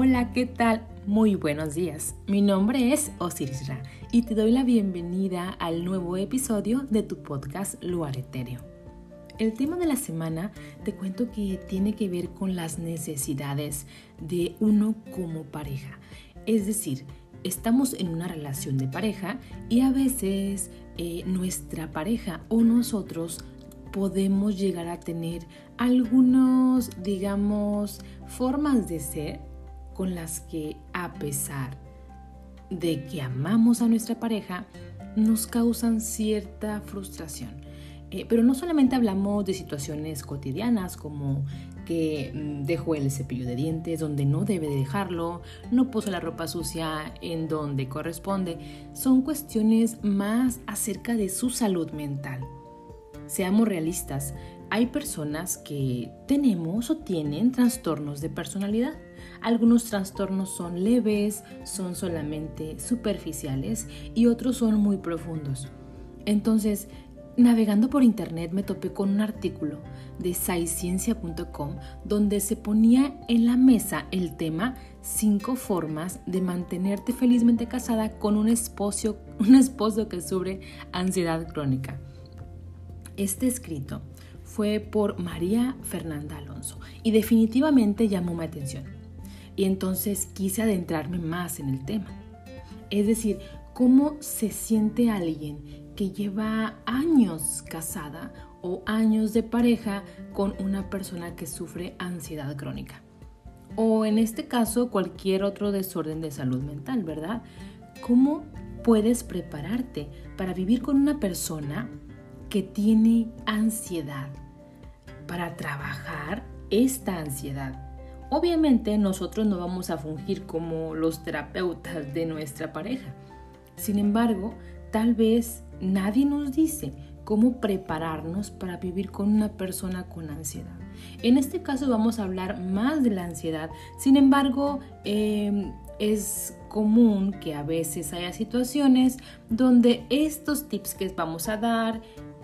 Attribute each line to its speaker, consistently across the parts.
Speaker 1: Hola, ¿qué tal? Muy buenos días. Mi nombre es Osiris Ra y te doy la bienvenida al nuevo episodio de tu podcast Luar Etéreo. El tema de la semana te cuento que tiene que ver con las necesidades de uno como pareja. Es decir, estamos en una relación de pareja y a veces eh, nuestra pareja o nosotros podemos llegar a tener algunos, digamos, formas de ser con las que a pesar de que amamos a nuestra pareja, nos causan cierta frustración. Eh, pero no solamente hablamos de situaciones cotidianas como que mm, dejo el cepillo de dientes donde no debe de dejarlo, no puso la ropa sucia en donde corresponde, son cuestiones más acerca de su salud mental. Seamos realistas, hay personas que tenemos o tienen trastornos de personalidad. Algunos trastornos son leves, son solamente superficiales y otros son muy profundos. Entonces, navegando por internet me topé con un artículo de saiciencia.com donde se ponía en la mesa el tema cinco formas de mantenerte felizmente casada con un esposo, un esposo que sufre ansiedad crónica. Este escrito fue por María Fernanda Alonso y definitivamente llamó mi atención. Y entonces quise adentrarme más en el tema. Es decir, cómo se siente alguien que lleva años casada o años de pareja con una persona que sufre ansiedad crónica. O en este caso cualquier otro desorden de salud mental, ¿verdad? ¿Cómo puedes prepararte para vivir con una persona que tiene ansiedad para trabajar esta ansiedad. Obviamente nosotros no vamos a fungir como los terapeutas de nuestra pareja. Sin embargo, tal vez nadie nos dice cómo prepararnos para vivir con una persona con ansiedad. En este caso vamos a hablar más de la ansiedad. Sin embargo, em, es común que a veces haya situaciones donde estos tips que vamos a dar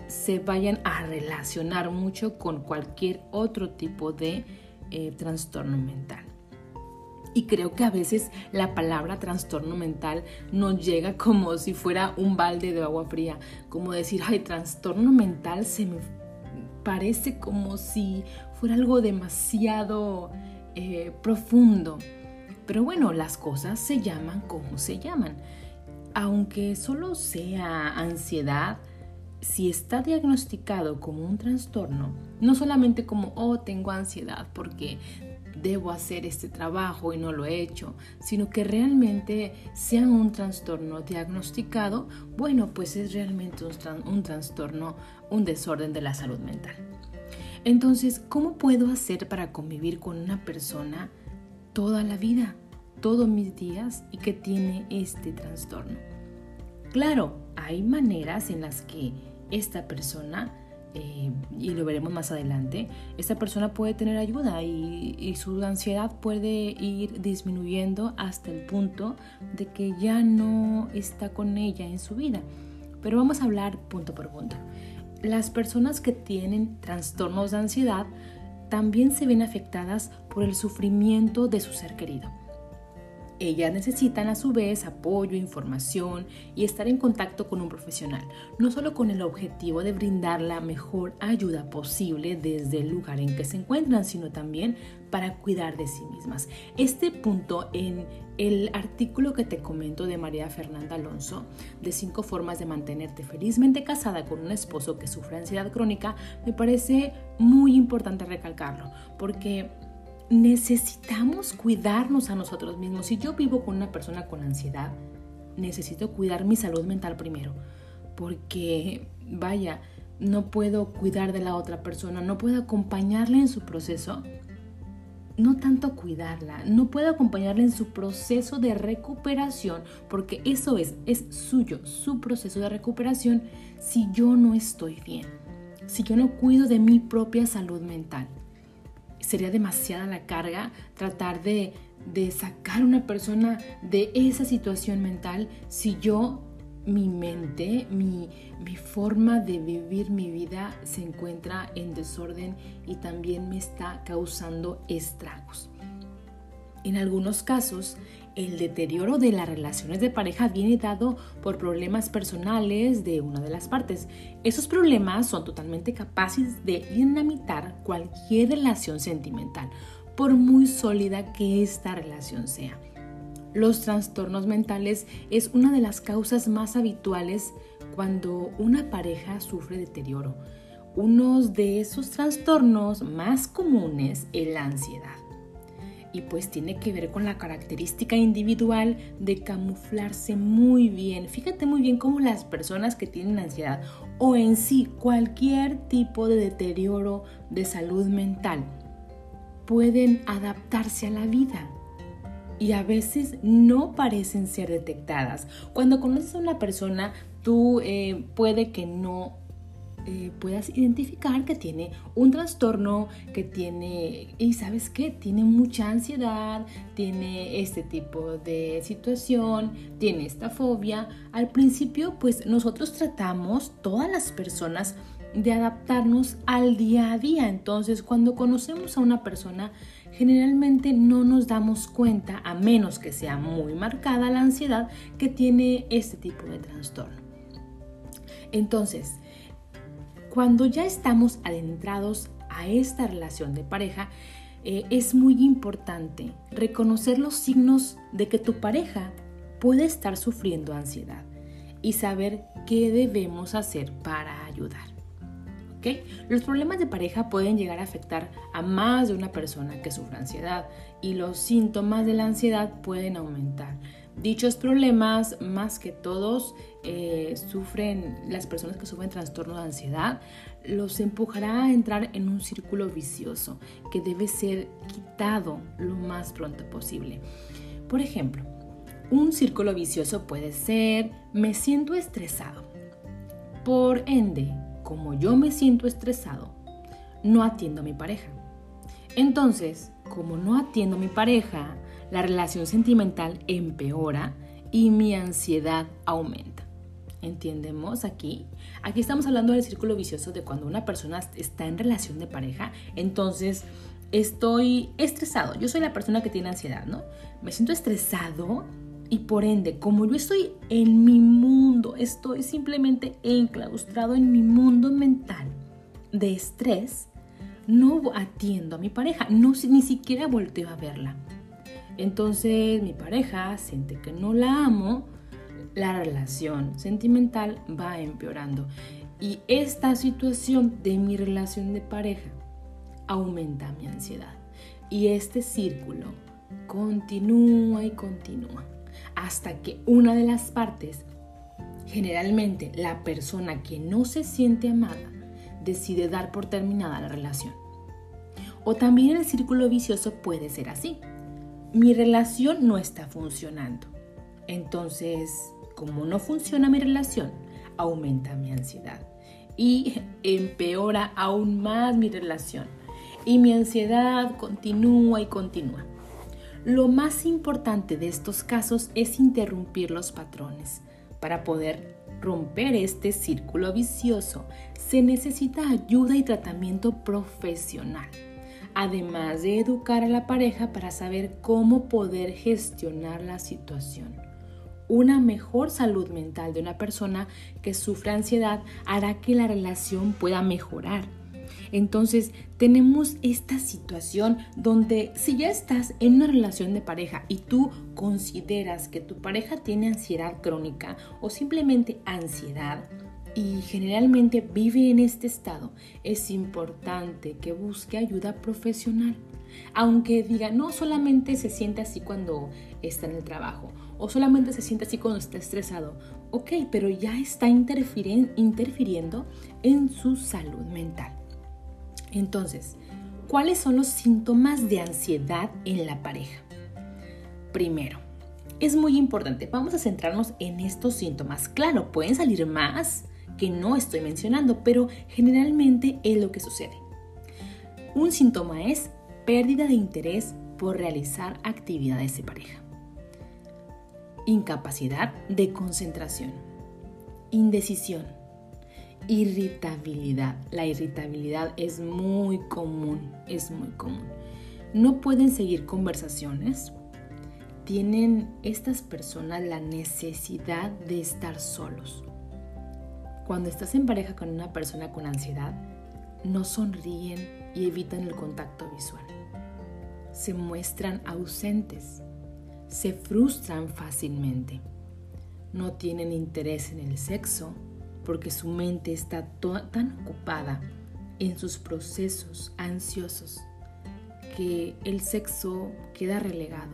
Speaker 1: se vayan a relacionar mucho con cualquier otro tipo de eh, trastorno mental. Y creo que a veces la palabra trastorno mental nos llega como si fuera un balde de agua fría, como decir, ay, trastorno mental se me parece como si fuera algo demasiado eh, profundo. Pero bueno, las cosas se llaman como se llaman. Aunque solo sea ansiedad, si está diagnosticado como un trastorno, no solamente como, oh, tengo ansiedad porque debo hacer este trabajo y no lo he hecho, sino que realmente sea un trastorno diagnosticado, bueno, pues es realmente un, un trastorno, un desorden de la salud mental. Entonces, ¿cómo puedo hacer para convivir con una persona toda la vida, todos mis días y que tiene este trastorno? Claro, hay maneras en las que esta persona, eh, y lo veremos más adelante, esta persona puede tener ayuda y, y, su ansiedad puede ir disminuyendo hasta el punto de que ya no está con ella en su vida. Pero vamos a hablar punto por punto. Las personas que tienen trastornos de ansiedad también se ven afectadas por el sufrimiento de su ser querido. Ellas necesitan a su vez apoyo, información y estar en contacto con un profesional, no solo con el objetivo de brindar la mejor ayuda posible desde el lugar en que se encuentran, sino también para cuidar de sí mismas. Este punto en el artículo que te comento de María Fernanda Alonso, de cinco formas de mantenerte felizmente casada con un esposo que sufre ansiedad crónica, me parece muy importante recalcarlo, porque necesitamos cuidarnos a nosotros mismos. Si yo vivo con una persona con ansiedad, necesito cuidar mi salud mental primero, porque vaya, no puedo cuidar de la otra persona, no puedo acompañarle en su proceso, no tanto cuidarla, no puedo acompañarle en su proceso de recuperación, porque eso es, es suyo, su proceso de recuperación, si yo no estoy bien, si yo no cuido de mi propia salud mental sería demasiada la carga tratar de, sacar a una persona de esa situación mental si yo, mi mente, mi, mi forma de vivir mi vida se encuentra en desorden y también me está causando estragos. En algunos casos, el deterioro de las relaciones de pareja viene dado por problemas personales de una de las partes. Esos problemas son totalmente capaces de dinamitar cualquier relación sentimental, por muy sólida que esta relación sea. Los trastornos mentales es una de las causas más habituales cuando una pareja sufre deterioro. Uno de esos trastornos más comunes es la ansiedad y pues tiene que ver con la característica individual de camuflarse muy bien. Fíjate muy bien cómo las personas que tienen ansiedad o en sí cualquier tipo de deterioro de salud mental pueden adaptarse a la vida y a veces no parecen ser detectadas. Cuando conoces a una persona, tú eh, puede que no eh, puedas identificar que tiene un trastorno, que tiene, y sabes qué, tiene mucha ansiedad, tiene este tipo de situación, tiene esta fobia. Al principio, pues nosotros tratamos, todas las personas, de adaptarnos al día a día. Entonces, cuando conocemos a una persona, generalmente no nos damos cuenta, a menos que sea muy marcada la ansiedad, que tiene este tipo de trastorno. Entonces, cuando ya estamos adentrados a esta relación de pareja, eh, es muy importante reconocer los signos de que tu pareja puede estar sufriendo ansiedad y saber qué debemos hacer para ayudar. Los problemas de pareja pueden llegar a afectar a más de una persona que sufra ansiedad y los síntomas de la ansiedad pueden aumentar. Dichos problemas, más que todos, eh, sufren las personas que sufren trastorno de ansiedad, los empujará a entrar en un círculo vicioso que debe ser quitado lo más pronto posible. Por ejemplo, un círculo vicioso puede ser me siento estresado. Por ende, como yo me siento estresado, no atiendo a mi pareja. Entonces, como no atiendo a mi pareja, la relación sentimental empeora y mi ansiedad aumenta. ¿Entendemos aquí? Aquí estamos hablando del círculo vicioso de cuando una persona está en relación de pareja, entonces estoy estresado. Yo soy la persona que tiene ansiedad, ¿no? Me siento estresado y por ende, como yo estoy en mi mundo, estoy simplemente enclaustrado en mi mundo mental de estrés, no atiendo a mi pareja, no, ni siquiera volteo a verla. Entonces mi pareja siente que no la amo, la relación sentimental va empeorando. Y esta situación de mi relación de pareja aumenta mi ansiedad. Y este círculo continúa y continúa hasta que una de las partes, generalmente la persona que no se siente amada, decide dar por terminada la relación. O también el círculo vicioso puede ser así mi relación no está funcionando. Entonces, como no funciona mi relación, aumenta mi ansiedad y empeora aún más mi relación. Y mi ansiedad continúa y continúa. Lo más importante de estos casos es interrumpir los patrones. Para poder romper este círculo vicioso, se necesita ayuda y tratamiento profesional además de educar a la pareja para saber cómo poder gestionar la situación. Una mejor salud mental de una persona que sufre ansiedad hará que la relación pueda mejorar. Entonces tenemos esta situación donde si ya estás en una relación de pareja y tú consideras que tu pareja tiene ansiedad crónica o simplemente ansiedad, y generalmente vive en este estado, es importante que busque ayuda profesional. Aunque diga, no solamente se siente así cuando está en el trabajo o solamente se siente así cuando está estresado. Ok, pero ya está interfiriendo en su salud mental. Entonces, ¿cuáles son los síntomas de ansiedad en la pareja? Primero, es muy importante, vamos a centrarnos en estos síntomas. Claro, pueden salir más, que no estoy mencionando, pero generalmente es lo que sucede. Un síntoma es pérdida de interés por realizar actividades de pareja. Incapacidad de concentración. Indecisión. Irritabilidad. La irritabilidad es muy común, es muy común. no pueden seguir conversaciones, tienen estas personas la necesidad de estar solos. Cuando estás en pareja con una persona con ansiedad, no sonríen y evitan el contacto visual. Se muestran ausentes, se frustran fácilmente, no tienen interés en el sexo porque su mente está tan ocupada en sus procesos ansiosos que el sexo queda relegado,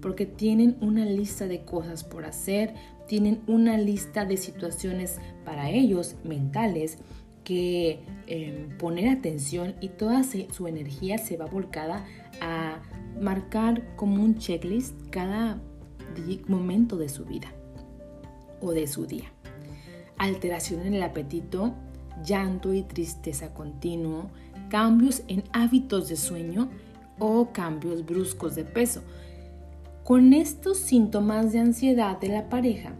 Speaker 1: porque tienen una lista de cosas por hacer, tienen una lista de situaciones para ellos mentales que em, poner atención y toda su energía se va volcada a marcar como un checklist cada momento de su vida o de su día. Alteración en el apetito, llanto y tristeza continuo, cambios en hábitos de sueño o cambios bruscos de peso. Con estos síntomas de ansiedad de la pareja,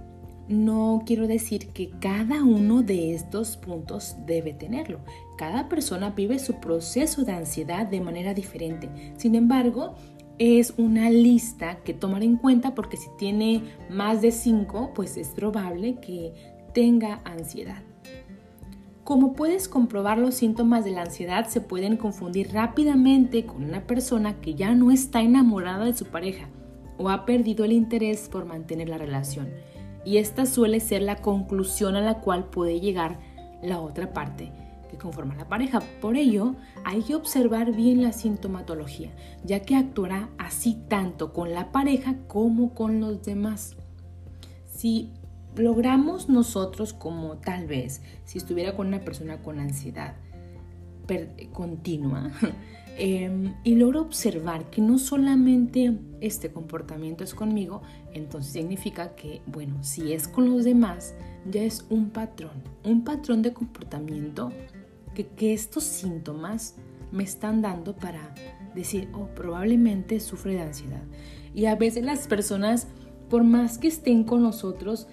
Speaker 1: no quiero decir que cada uno de estos puntos debe tenerlo. Cada persona vive su proceso de ansiedad de manera diferente. Sin embargo, es una lista que tomar en cuenta porque si tiene más de cinco, pues es probable que tenga ansiedad. Como puedes comprobar, los síntomas de la ansiedad se pueden confundir rápidamente con una persona que ya no está enamorada de su pareja o ha perdido el interés por mantener la relación. Y esta suele ser la conclusión a la cual puede llegar la otra parte que conforma la pareja. Por ello, hay que observar bien la sintomatología, ya que actuará así tanto con la pareja como con los demás. Si logramos nosotros como tal vez si estuviera con una persona con ansiedad continua em, y logro observar que no solamente este comportamiento es conmigo, entonces significa que, bueno, si es con los demás, ya es un patrón, un patrón de comportamiento que, que estos síntomas me están dando para decir, oh, probablemente sufre de ansiedad. Y a veces las personas, por más que estén con nosotros,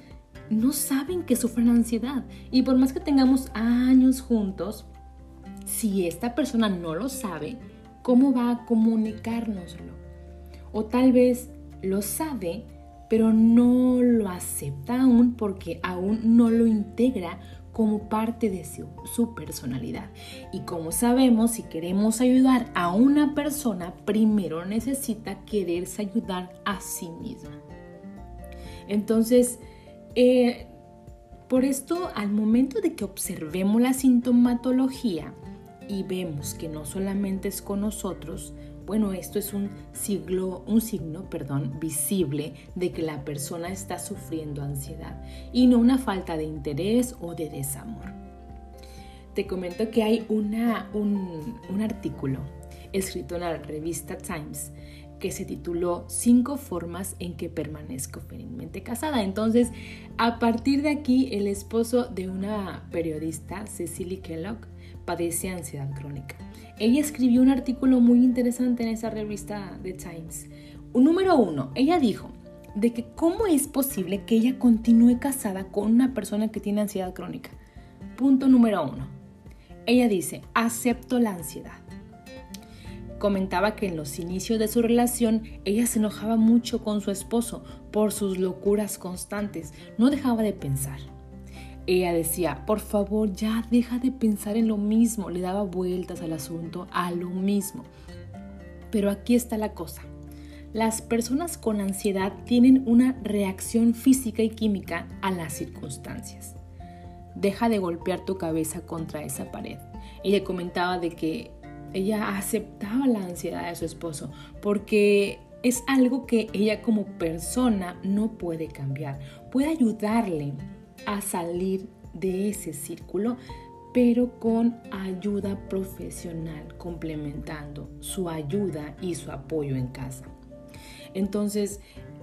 Speaker 1: no saben que sufren ansiedad. Y por más que tengamos años juntos, si esta persona no lo sabe, ¿cómo va a comunicárnoslo? O tal vez lo sabe, pero no lo acepta aún porque aún no lo integra como parte de su, personalidad. Y como sabemos, si queremos ayudar a una persona, primero necesita quererse ayudar a sí misma. Entonces, eh, por esto, al momento de que observemos la sintomatología y vemos que no solamente es con nosotros, bueno, esto es un, siglo, un signo perdón, visible de que la persona está sufriendo ansiedad y no una falta de interés o de desamor. Te comento que hay una, un, un artículo escrito en la revista Times que se tituló Cinco formas en que permanezco felizmente casada. Entonces, a partir de aquí, el esposo de una periodista, Cecily Kellogg, padece ansiedad crónica. Ella escribió un artículo muy interesante en esa revista The Times. Número uno, ella dijo de que cómo es posible que ella continúe casada con una persona que tiene ansiedad crónica. Punto número uno. Ella dice, acepto la ansiedad. Comentaba que en los inicios de su relación ella se enojaba mucho con su esposo por sus locuras constantes, no dejaba de pensar. Ella decía, por favor ya deja de pensar en lo mismo, le daba vueltas al asunto, a lo mismo. Pero aquí está la cosa. Las personas con ansiedad tienen una reacción física y química a las circunstancias. Deja de golpear tu cabeza contra esa pared. Le comentaba de que ella aceptaba la ansiedad de su esposo porque es algo que ella como persona no puede cambiar. Puede ayudarle a salir de ese círculo, pero con ayuda profesional, complementando su ayuda y su apoyo en casa. Entonces,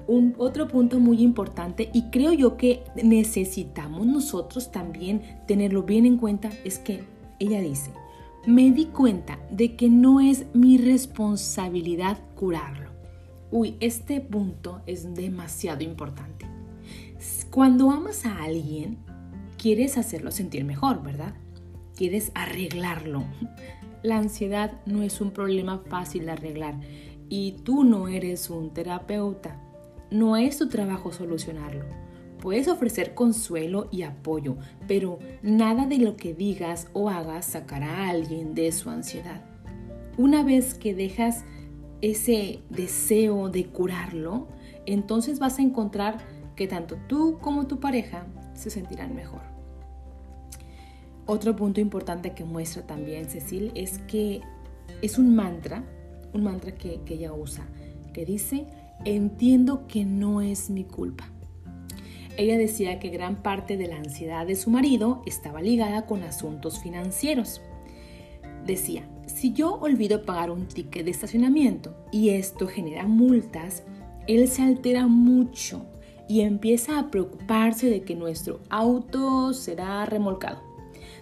Speaker 1: un otro punto muy importante y creo yo que necesitamos nosotros también tenerlo bien en cuenta es que ella dice, me di cuenta de que no es mi responsabilidad curarlo. Uy, este punto es demasiado importante. Cuando amas a alguien, quieres hacerlo sentir mejor, ¿verdad? Quieres arreglarlo. la ansiedad no es un problema fácil de arreglar y tú no eres un terapeuta. No es tu trabajo solucionarlo. Puedes ofrecer consuelo y apoyo, pero nada de lo que digas o hagas sacará a alguien de su ansiedad. Una vez que dejas ese deseo de curarlo, entonces vas a encontrar que tanto tú como tu pareja se sentirán mejor. Otro punto importante que muestra también Cecil es que es un mantra, un mantra que, que ella usa, que dice, entiendo que no es mi culpa. Ella decía que gran parte de la ansiedad de su marido estaba ligada con asuntos financieros. Decía, si yo olvido pagar un ticket de estacionamiento y esto genera multas, él se altera mucho y empieza a preocuparse de que nuestro auto será remolcado.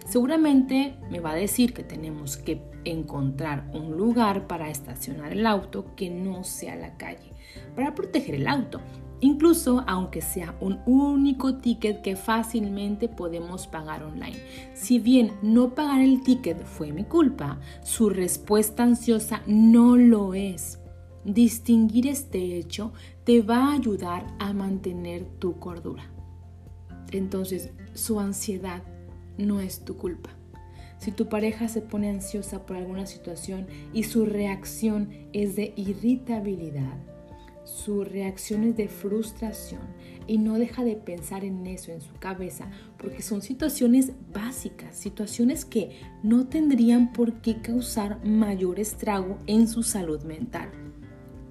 Speaker 1: Seguramente me va a decir que tenemos que encontrar un lugar para estacionar el auto que no sea la calle, para proteger el auto incluso aunque sea un único ticket que fácilmente podemos pagar online. Si bien no pagar el ticket fue mi culpa, su respuesta ansiosa no lo es. Distinguir este hecho te va a ayudar a mantener tu cordura. Entonces, su ansiedad no es tu culpa. Si tu pareja se pone ansiosa por alguna situación y su reacción es de irritabilidad, su reacción es de frustración y no deja de pensar en eso en su cabeza porque son situaciones básicas, situaciones que no tendrían por qué causar mayor estrago en su salud mental.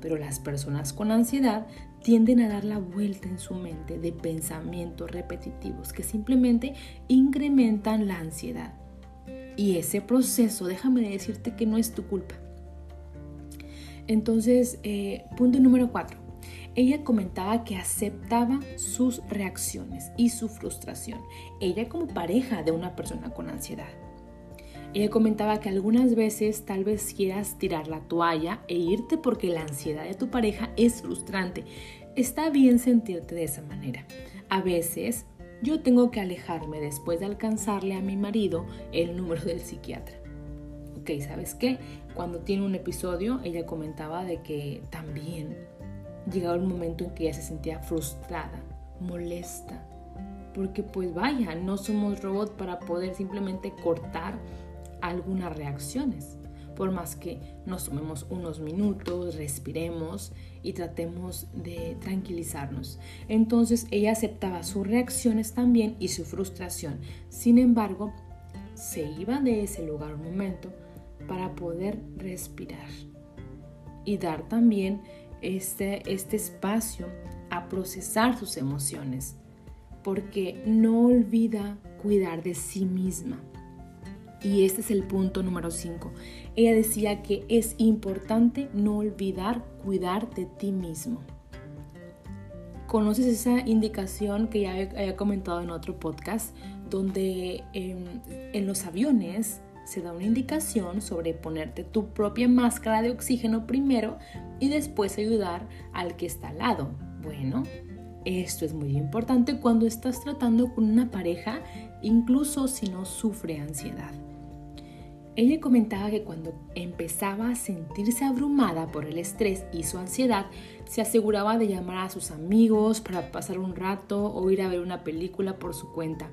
Speaker 1: Pero las personas con ansiedad tienden a dar la vuelta en su mente de pensamientos repetitivos que simplemente incrementan la ansiedad. Y ese proceso, déjame decirte que no es tu culpa entonces, eh, punto número cuatro. Ella comentaba que aceptaba sus reacciones y su frustración. Ella como pareja de una persona con ansiedad. Ella comentaba que algunas veces tal vez quieras tirar la toalla e irte porque la ansiedad de tu pareja es frustrante. Está bien sentirte de esa manera. A veces yo tengo que alejarme después de alcanzarle a mi marido el número del psiquiatra. Ok, ¿sabes qué? cuando tiene un episodio, ella comentaba de que también llegaba un momento en que ella se sentía frustrada, molesta, porque pues vaya, no somos robots para poder simplemente cortar algunas reacciones. Por más que nos tomemos unos minutos, respiremos y tratemos de tranquilizarnos. Entonces ella aceptaba sus reacciones también y su frustración. Sin embargo, se iba de ese lugar un momento para poder respirar y dar también este, este espacio a procesar sus emociones, porque no olvida cuidar de sí misma. Y este es el punto número 5. Ella decía que es importante no olvidar cuidar de ti mismo. ¿Conoces esa indicación que ya había comentado en otro podcast, donde en los aviones se da una indicación sobre ponerte tu propia máscara de oxígeno primero y después ayudar al que está al lado. Bueno, esto es muy importante cuando estás tratando con una pareja, incluso si no sufre ansiedad. Ella comentaba que cuando empezaba a sentirse abrumada por el estrés y su ansiedad, se aseguraba de llamar a sus amigos para pasar un rato o ir a ver una película por su cuenta.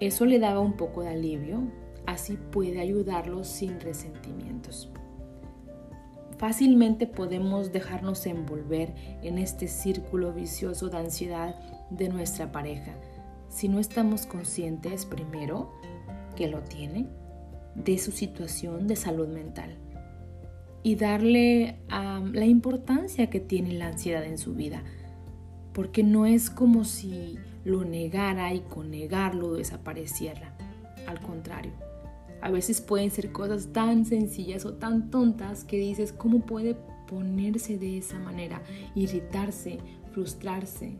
Speaker 1: Eso le daba un poco de alivio, Así puede ayudarlos sin resentimientos. Fácilmente podemos dejarnos envolver en este círculo vicioso de ansiedad de nuestra pareja si no estamos conscientes primero que lo tiene, de su situación de salud mental y darle la importancia que tiene la ansiedad en su vida, porque no es como si lo negara y con negarlo desapareciera, al contrario a veces pueden ser cosas tan sencillas o tan tontas que dices, ¿cómo puede ponerse de esa manera? Irritarse, frustrarse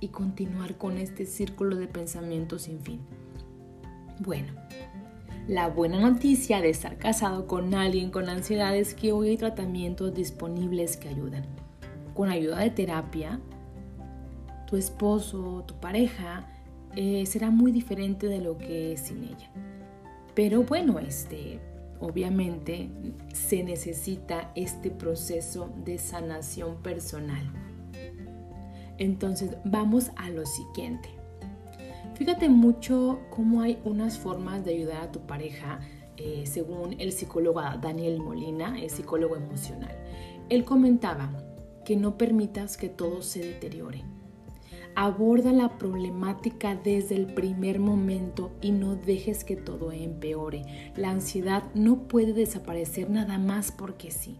Speaker 1: y continuar con este círculo de pensamientos sin fin. Bueno, la buena noticia de estar casado con alguien con ansiedad es que hoy hay tratamientos disponibles que ayudan. Con ayuda de terapia, tu esposo, tu pareja, eh, será muy diferente de lo que es sin ella. Pero bueno, este, obviamente se necesita este proceso de sanación personal. Entonces vamos a lo siguiente. Fíjate mucho cómo hay unas formas de ayudar a tu pareja eh, según el psicólogo Daniel Molina, el psicólogo emocional. Él comentaba que no permitas que todo se deteriore. Aborda la problemática desde el primer momento y no dejes que todo empeore. La ansiedad no puede desaparecer nada más porque sí.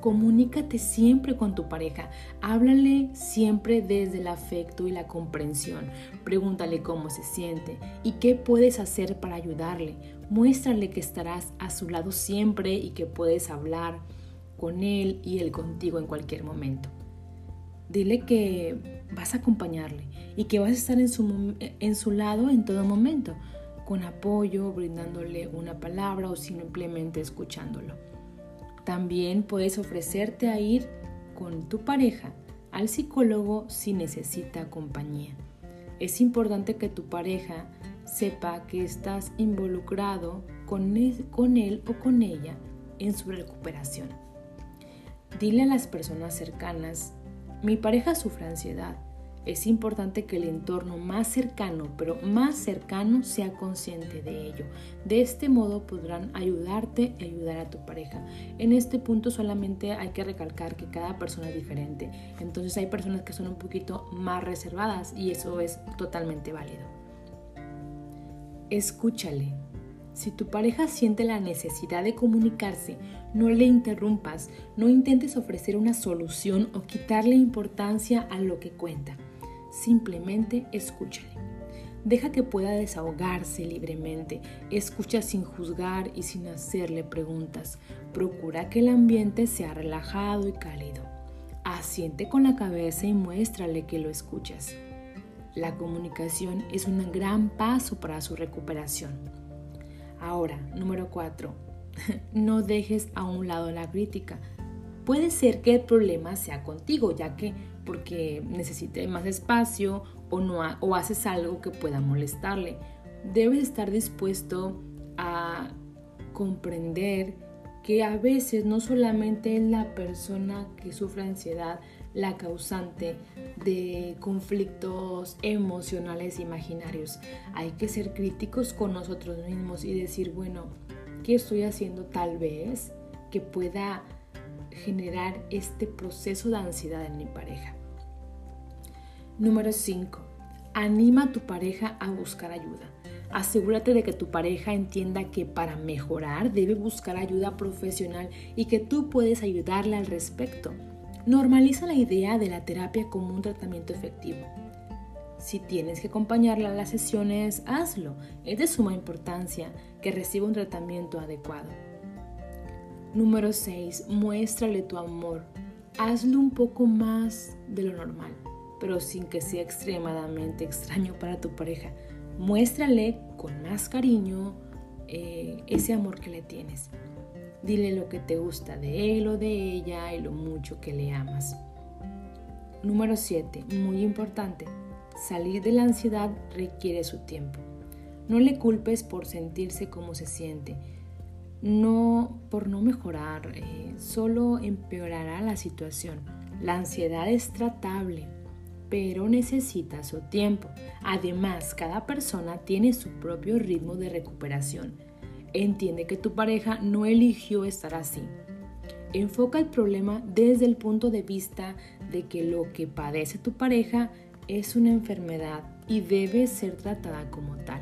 Speaker 1: Comunícate siempre con tu pareja. Háblale siempre desde el afecto y la comprensión. Pregúntale cómo se siente y qué puedes hacer para ayudarle. Muéstrale que estarás a su lado siempre y que puedes hablar con él y él contigo en cualquier momento. Dile que vas a acompañarle y que vas a estar en su, en su lado en todo momento, con apoyo, brindándole una palabra o simplemente escuchándolo. También puedes ofrecerte a ir con tu pareja al psicólogo si necesita compañía. Es importante que tu pareja sepa que estás involucrado con él, o con ella en su recuperación. Dile a las personas cercanas, mi pareja sufre ansiedad es importante que el entorno más cercano, pero más cercano, sea consciente de ello. De este modo podrán ayudarte y ayudar a tu pareja. En este punto solamente hay que recalcar que cada persona es diferente. Entonces hay personas que son un poquito más reservadas y eso es totalmente válido. Escúchale. Si tu pareja siente la necesidad de comunicarse, no le interrumpas, no intentes ofrecer una solución o quitarle importancia a lo que cuenta simplemente escúchale. Deja que pueda desahogarse libremente. Escucha sin juzgar y sin hacerle preguntas. Procura que el ambiente sea relajado y cálido. Asiente con la cabeza y muéstrale que lo escuchas. La comunicación es un gran paso para su recuperación. Ahora, número 4. No dejes a un lado la crítica. Puede ser que el problema sea contigo, ya que porque necesite más espacio o, no o haces algo que pueda molestarle. Debes estar dispuesto a comprender que a veces no solamente es la persona que sufre ansiedad la causante de conflictos emocionales imaginarios. Hay que ser críticos con nosotros mismos y decir, bueno, ¿qué estoy haciendo tal vez que pueda generar este proceso de ansiedad en mi pareja. Número 5. Anima a tu pareja a buscar ayuda. Asegúrate de que tu pareja entienda que para mejorar debe buscar ayuda profesional y que tú puedes ayudarle al respecto. Normaliza la idea de la terapia como un tratamiento efectivo. Si tienes que acompañarla a las sesiones, hazlo. Es de suma importancia que reciba un tratamiento adecuado. Número 6. Muéstrale tu amor. Hazlo un poco más de lo normal, pero sin que sea extremadamente extraño para tu pareja. Muéstrale con más cariño eh, ese amor que le tienes. Dile lo que te gusta de él o de ella y lo mucho que le amas. Número 7. Muy importante. Salir de la ansiedad requiere su tiempo. No le culpes por sentirse como se siente no por no mejorar, eh, solo empeorará la situación. La ansiedad es tratable, pero necesita su tiempo. Además, cada persona tiene su propio ritmo de recuperación. Entiende que tu pareja no eligió estar así. Enfoca el problema desde el punto de vista de que lo que padece tu pareja es una enfermedad y debe ser tratada como tal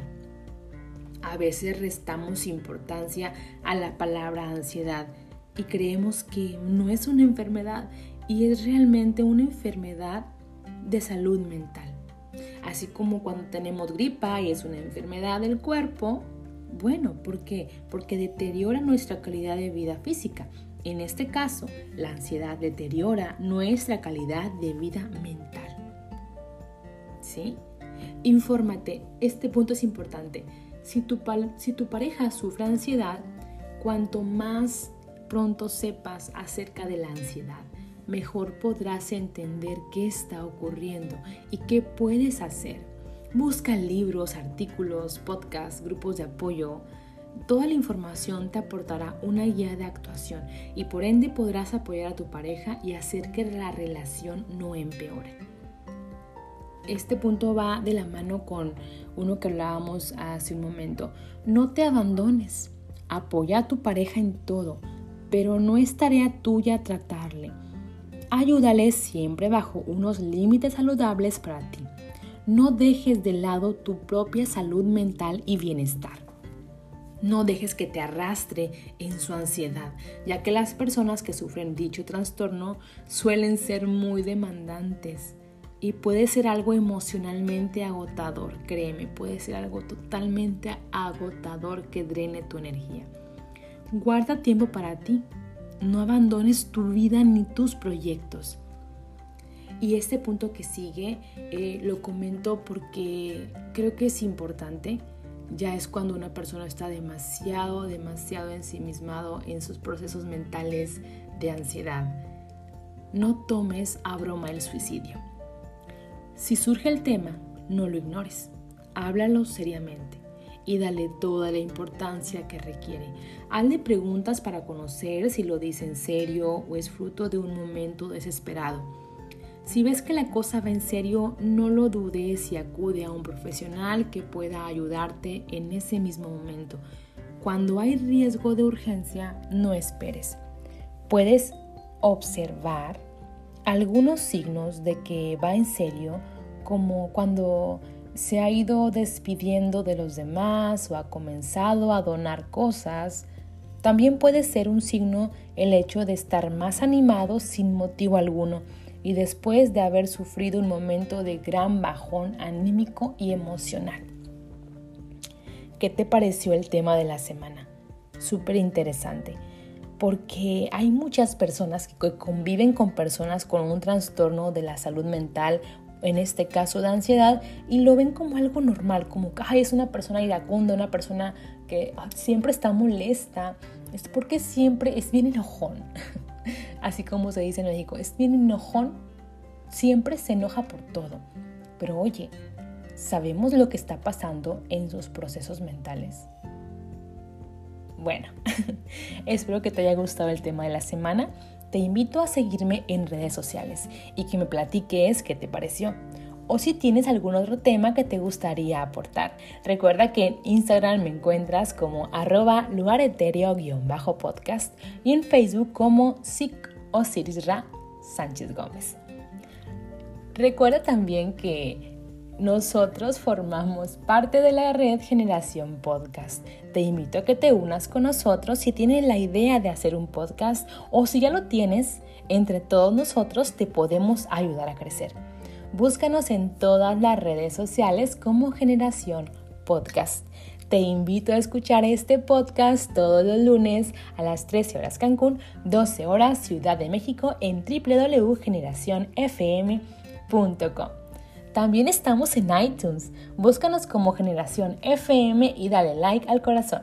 Speaker 1: a veces restamos importancia a la palabra ansiedad y creemos que no es una enfermedad y es realmente una enfermedad de salud mental. Así como cuando tenemos gripa y es una enfermedad del cuerpo, bueno, ¿por qué? Porque deteriora nuestra calidad de vida física. En este caso, la ansiedad deteriora nuestra calidad de vida mental. ¿Sí? Infórmate, este punto es importante. Si tu, si tu pareja sufre ansiedad, cuanto más pronto sepas acerca de la ansiedad, mejor podrás entender qué está ocurriendo y qué puedes hacer. Busca libros, artículos, podcasts, grupos de apoyo. Toda la información te aportará una guía de actuación y por ende podrás apoyar a tu pareja y hacer que la relación no empeore. Este punto va de la mano con uno que hablábamos hace un momento. No te abandones. Apoya a tu pareja en todo, pero no es tarea tuya tratarle. Ayúdale siempre bajo unos límites saludables para ti. No dejes de lado tu propia salud mental y bienestar. No dejes que te arrastre en su ansiedad, ya que las personas que sufren dicho trastorno suelen ser muy demandantes y puede ser algo emocionalmente agotador, créeme, puede ser algo totalmente agotador que drene tu energía. Guarda tiempo para ti, no abandones tu vida ni tus proyectos. Y este punto que sigue eh, lo comento porque creo que es importante ya es cuando una persona está demasiado, demasiado ensimismado en sus procesos mentales de ansiedad. No tomes a broma el suicidio. Si surge el tema, no lo ignores. Háblalo seriamente y dale toda la importancia que requiere. Hazle preguntas para conocer si lo dice en serio o es fruto de un momento desesperado. Si ves que la cosa va en serio, no lo dudes y acude a un profesional que pueda ayudarte en ese mismo momento. Cuando hay riesgo de urgencia, no esperes. Puedes observar algunos signos de que va en serio, como cuando se ha ido despidiendo de los demás o ha comenzado a donar cosas. También puede ser un signo el hecho de estar más animado sin motivo alguno y después de haber sufrido un momento de gran bajón anímico y emocional. ¿Qué te pareció el tema de la semana? Súper interesante, porque hay muchas personas que conviven con personas con un trastorno de la salud mental, en este caso de ansiedad, y lo ven como algo normal, como que es una persona iracunda, una persona que ah, siempre está molesta, es porque siempre es bien enojón. así como se dice en México, es bien enojón, siempre se enoja por todo. Pero oye, ¿sabemos lo que está pasando en sus procesos mentales? Bueno, espero que te haya gustado el tema de la semana. Te invito a seguirme en redes sociales y que me platiques qué te pareció o si tienes algún otro tema que te gustaría aportar. Recuerda que en Instagram me encuentras como arroba lugareterio-podcast y en Facebook como SIC Osiris Sánchez Gómez. Recuerda también que nosotros formamos parte de la red Generación Podcast. Te invito a que te unas con nosotros si tienes la idea de hacer un podcast o si ya lo tienes, entre todos nosotros te podemos ayudar a crecer. Búscanos en todas las redes sociales como Generación Podcast. Te invito a escuchar este podcast todos los lunes a las 13 horas Cancún, 12 horas Ciudad de México en www.generacionfm.com. También estamos en iTunes. Búscanos como Generación FM y dale like al corazón.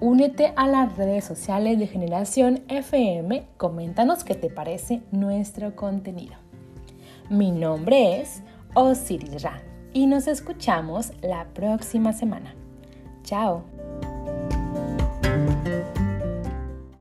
Speaker 1: Únete a las redes sociales de Generación FM. Coméntanos qué te parece nuestro contenido. Mi nombre es Osiris Ra y nos escuchamos la próxima semana. Chao.